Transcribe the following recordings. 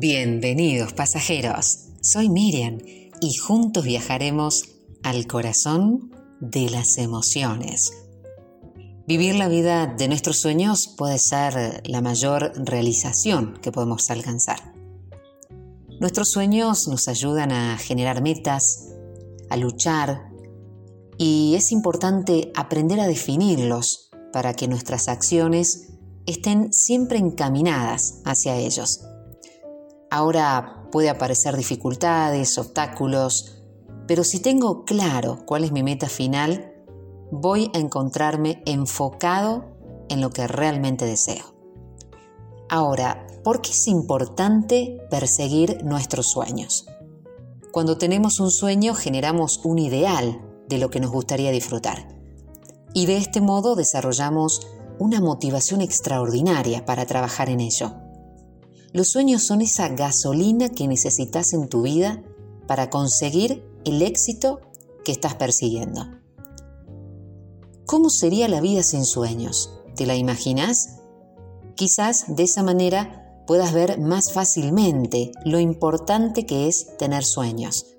Bienvenidos pasajeros, soy Miriam y juntos viajaremos al corazón de las emociones. Vivir la vida de nuestros sueños puede ser la mayor realización que podemos alcanzar. Nuestros sueños nos ayudan a generar metas, a luchar y es importante aprender a definirlos para que nuestras acciones estén siempre encaminadas hacia ellos. Ahora puede aparecer dificultades, obstáculos, pero si tengo claro cuál es mi meta final, voy a encontrarme enfocado en lo que realmente deseo. Ahora, ¿por qué es importante perseguir nuestros sueños? Cuando tenemos un sueño generamos un ideal de lo que nos gustaría disfrutar. Y de este modo desarrollamos una motivación extraordinaria para trabajar en ello. Los sueños son esa gasolina que necesitas en tu vida para conseguir el éxito que estás persiguiendo. ¿Cómo sería la vida sin sueños? ¿Te la imaginas? Quizás de esa manera puedas ver más fácilmente lo importante que es tener sueños.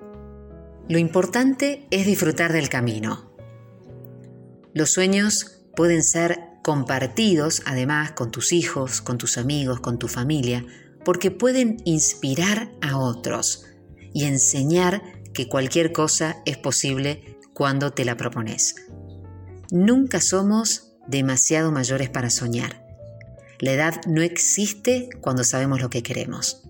Lo importante es disfrutar del camino. Los sueños pueden ser compartidos además con tus hijos, con tus amigos, con tu familia, porque pueden inspirar a otros y enseñar que cualquier cosa es posible cuando te la propones. Nunca somos demasiado mayores para soñar. La edad no existe cuando sabemos lo que queremos.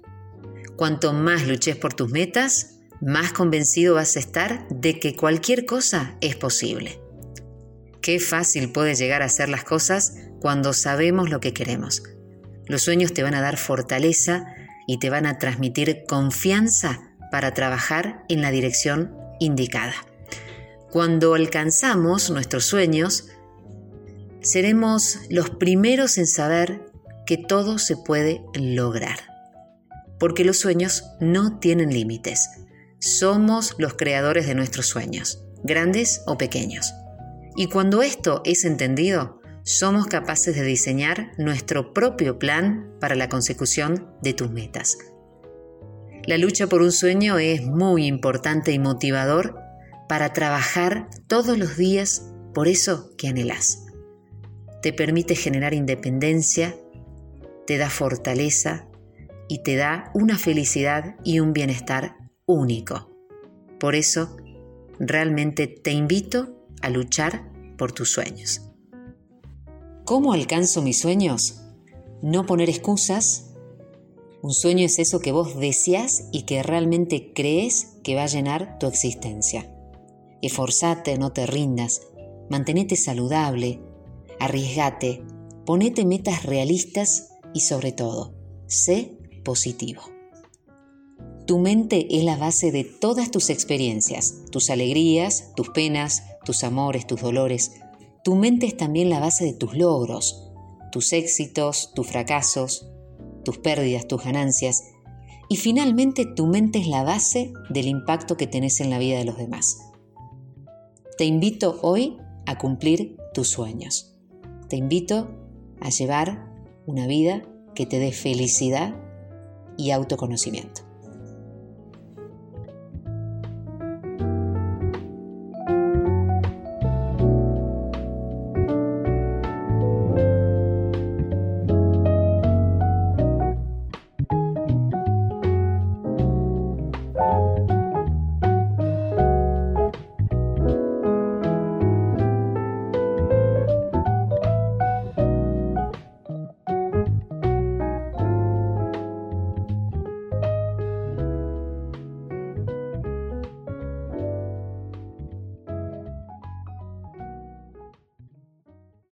Cuanto más luches por tus metas, más convencido vas a estar de que cualquier cosa es posible. Qué fácil puede llegar a ser las cosas cuando sabemos lo que queremos. Los sueños te van a dar fortaleza y te van a transmitir confianza para trabajar en la dirección indicada. Cuando alcanzamos nuestros sueños, seremos los primeros en saber que todo se puede lograr. Porque los sueños no tienen límites. Somos los creadores de nuestros sueños, grandes o pequeños. Y cuando esto es entendido, somos capaces de diseñar nuestro propio plan para la consecución de tus metas. La lucha por un sueño es muy importante y motivador para trabajar todos los días por eso que anhelas. Te permite generar independencia, te da fortaleza y te da una felicidad y un bienestar único. Por eso, realmente te invito a luchar por tus sueños. ¿Cómo alcanzo mis sueños? No poner excusas. Un sueño es eso que vos deseas y que realmente crees que va a llenar tu existencia. Esforzate, no te rindas, mantenete saludable, arriesgate, ponete metas realistas y sobre todo, sé positivo. Tu mente es la base de todas tus experiencias, tus alegrías, tus penas, tus amores, tus dolores. Tu mente es también la base de tus logros, tus éxitos, tus fracasos, tus pérdidas, tus ganancias. Y finalmente tu mente es la base del impacto que tenés en la vida de los demás. Te invito hoy a cumplir tus sueños. Te invito a llevar una vida que te dé felicidad y autoconocimiento.